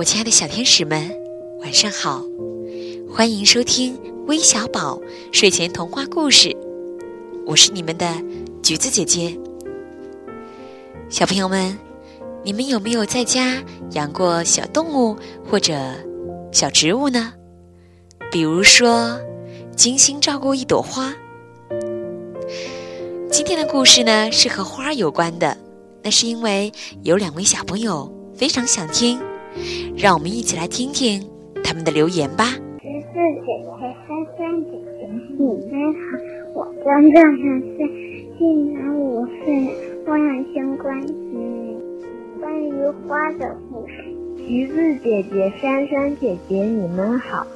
我亲爱的小天使们，晚上好！欢迎收听微小宝睡前童话故事，我是你们的橘子姐姐。小朋友们，你们有没有在家养过小动物或者小植物呢？比如说，精心照顾一朵花。今天的故事呢是和花有关的，那是因为有两位小朋友非常想听，让我们一起来听听他们的留言吧。十四姐姐、珊珊姐姐，你们好，我叫赵珊珊，今年五岁，我想先关心关于花的故事。橘子姐姐、珊珊姐姐，你们好，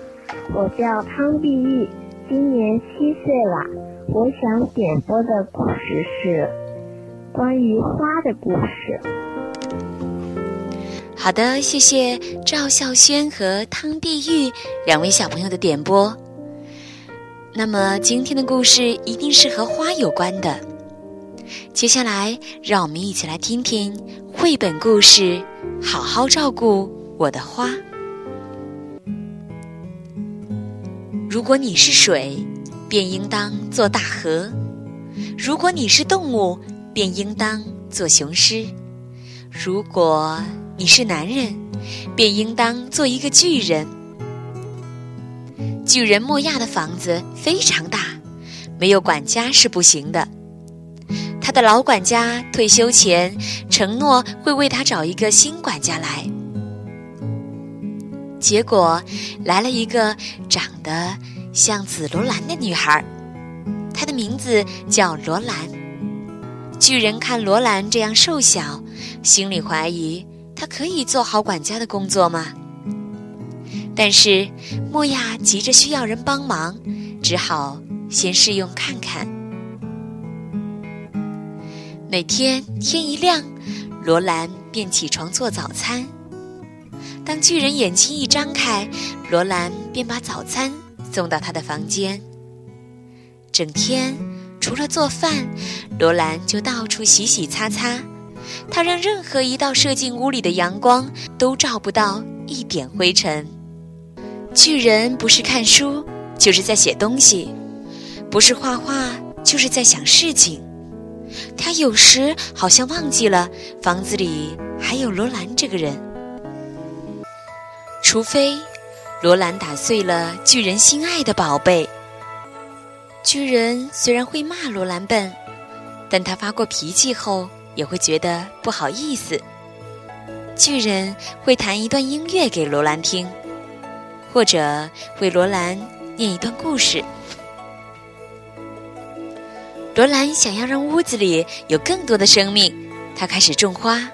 我叫汤碧玉，今年七岁了。我想点播的故事。是关于花的故事。好的，谢谢赵孝轩和汤碧玉两位小朋友的点播。那么今天的故事一定是和花有关的。接下来，让我们一起来听听绘本故事《好好照顾我的花》。如果你是水。便应当做大河。如果你是动物，便应当做雄狮；如果你是男人，便应当做一个巨人。巨人莫亚的房子非常大，没有管家是不行的。他的老管家退休前承诺会为他找一个新管家来，结果来了一个长得……像紫罗兰的女孩，她的名字叫罗兰。巨人看罗兰这样瘦小，心里怀疑他可以做好管家的工作吗？但是莫亚急着需要人帮忙，只好先试用看看。每天天一亮，罗兰便起床做早餐。当巨人眼睛一张开，罗兰便把早餐。送到他的房间。整天除了做饭，罗兰就到处洗洗擦擦。他让任何一道射进屋里的阳光都照不到一点灰尘。巨人不是看书，就是在写东西；不是画画，就是在想事情。他有时好像忘记了房子里还有罗兰这个人，除非。罗兰打碎了巨人心爱的宝贝。巨人虽然会骂罗兰笨，但他发过脾气后也会觉得不好意思。巨人会弹一段音乐给罗兰听，或者为罗兰念一段故事。罗兰想要让屋子里有更多的生命，他开始种花。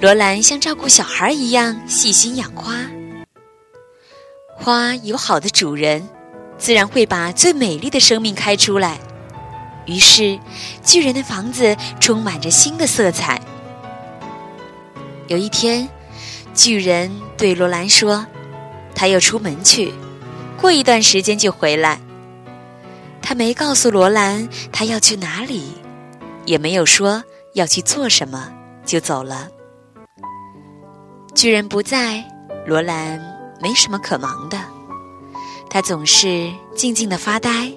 罗兰像照顾小孩一样细心养花。花有好的主人，自然会把最美丽的生命开出来。于是，巨人的房子充满着新的色彩。有一天，巨人对罗兰说：“他要出门去，过一段时间就回来。”他没告诉罗兰他要去哪里，也没有说要去做什么，就走了。巨人不在，罗兰。没什么可忙的，他总是静静的发呆，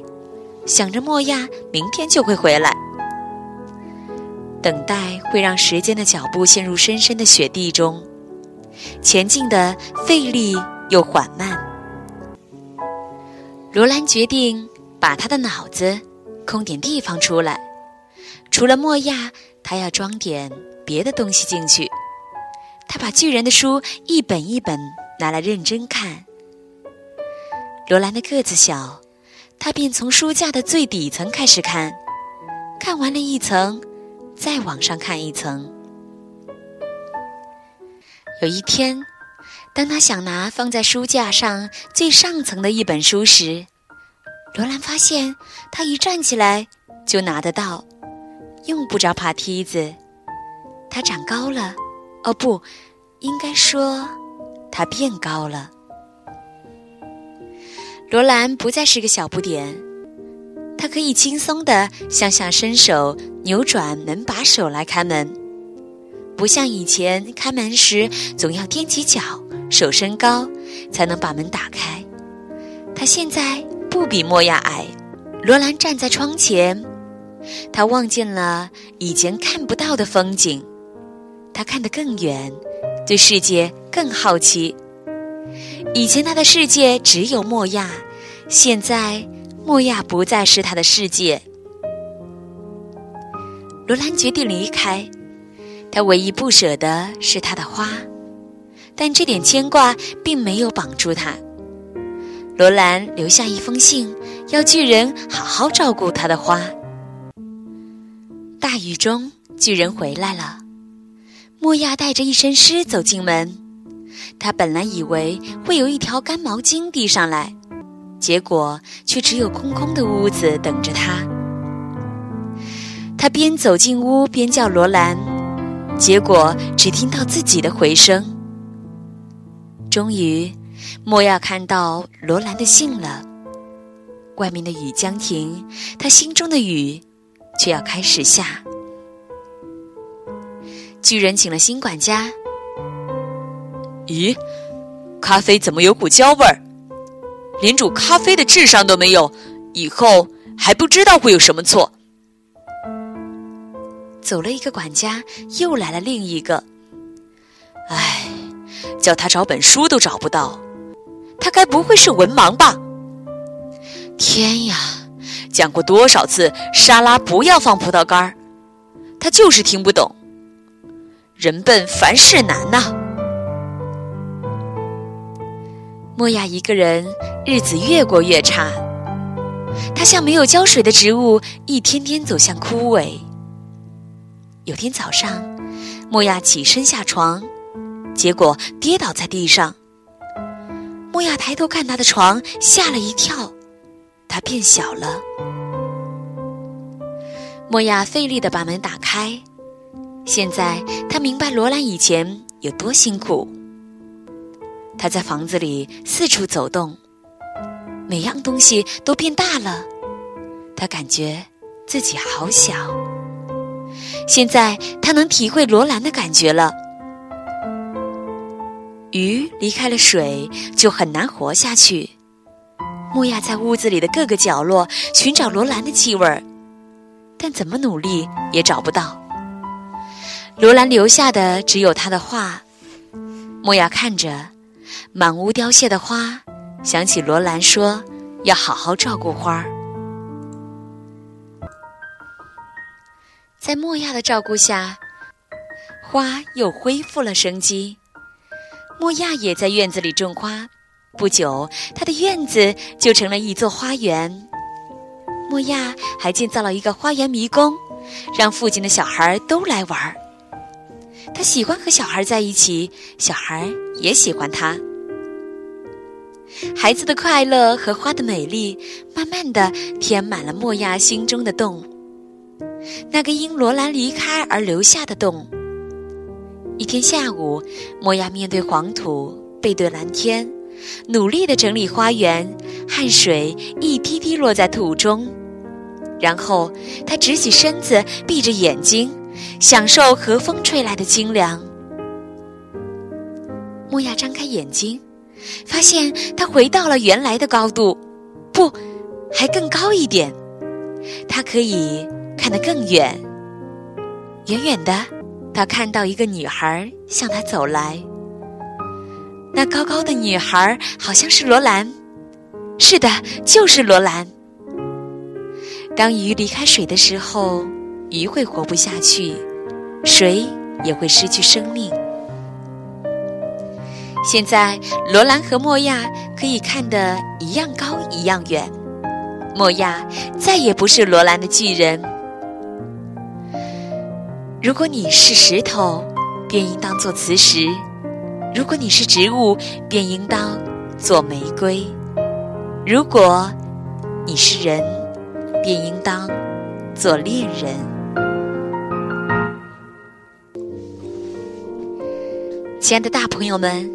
想着莫亚明天就会回来。等待会让时间的脚步陷入深深的雪地中，前进的费力又缓慢。罗兰决定把他的脑子空点地方出来，除了莫亚，他要装点别的东西进去。他把巨人的书一本一本。拿来认真看。罗兰的个子小，他便从书架的最底层开始看，看完了一层，再往上看一层。有一天，当他想拿放在书架上最上层的一本书时，罗兰发现他一站起来就拿得到，用不着爬梯子。他长高了，哦，不，应该说。他变高了。罗兰不再是个小不点，他可以轻松地向下伸手，扭转门把手来开门。不像以前开门时总要踮起脚、手伸高才能把门打开。他现在不比莫亚矮。罗兰站在窗前，他望见了以前看不到的风景，他看得更远，对世界更好奇。以前他的世界只有莫亚，现在莫亚不再是他的世界。罗兰决定离开，他唯一不舍的是他的花，但这点牵挂并没有绑住他。罗兰留下一封信，要巨人好好照顾他的花。大雨中，巨人回来了。莫亚带着一身湿走进门，他本来以为会有一条干毛巾递上来，结果却只有空空的屋子等着他。他边走进屋边叫罗兰，结果只听到自己的回声。终于，莫亚看到罗兰的信了。外面的雨将停，他心中的雨却要开始下。巨人请了新管家。咦，咖啡怎么有股焦味儿？连煮咖啡的智商都没有，以后还不知道会有什么错。走了一个管家，又来了另一个。唉，叫他找本书都找不到，他该不会是文盲吧？天呀，讲过多少次沙拉不要放葡萄干儿，他就是听不懂。人笨凡事难呐。莫亚一个人，日子越过越差。他像没有浇水的植物，一天天走向枯萎。有天早上，莫亚起身下床，结果跌倒在地上。莫亚抬头看他的床，吓了一跳，它变小了。莫亚费力的把门打开，现在他明白罗兰以前有多辛苦。他在房子里四处走动，每样东西都变大了，他感觉自己好小。现在他能体会罗兰的感觉了。鱼离开了水就很难活下去。莫亚在屋子里的各个角落寻找罗兰的气味儿，但怎么努力也找不到。罗兰留下的只有他的画。莫亚看着满屋凋谢的花，想起罗兰说要好好照顾花儿。在莫亚的照顾下，花又恢复了生机。莫亚也在院子里种花，不久，他的院子就成了一座花园。莫亚还建造了一个花园迷宫，让附近的小孩都来玩儿。他喜欢和小孩在一起，小孩也喜欢他。孩子的快乐和花的美丽，慢慢的填满了莫亚心中的洞。那个因罗兰离开而留下的洞。一天下午，莫亚面对黄土，背对蓝天，努力的整理花园，汗水一滴滴落在土中。然后，他直起身子，闭着眼睛，享受和风吹来的清凉。莫亚张开眼睛，发现他回到了原来的高度，不，还更高一点。他可以。看得更远，远远的，他看到一个女孩向他走来。那高高的女孩好像是罗兰，是的，就是罗兰。当鱼离开水的时候，鱼会活不下去，水也会失去生命。现在，罗兰和莫亚可以看得一样高，一样远。莫亚再也不是罗兰的巨人。如果你是石头，便应当做磁石；如果你是植物，便应当做玫瑰；如果你是人，便应当做恋人。亲爱的，大朋友们，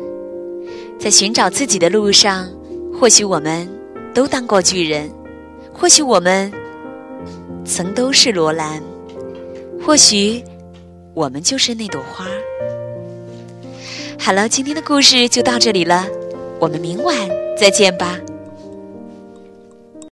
在寻找自己的路上，或许我们都当过巨人，或许我们曾都是罗兰，或许。我们就是那朵花。好了，今天的故事就到这里了，我们明晚再见吧。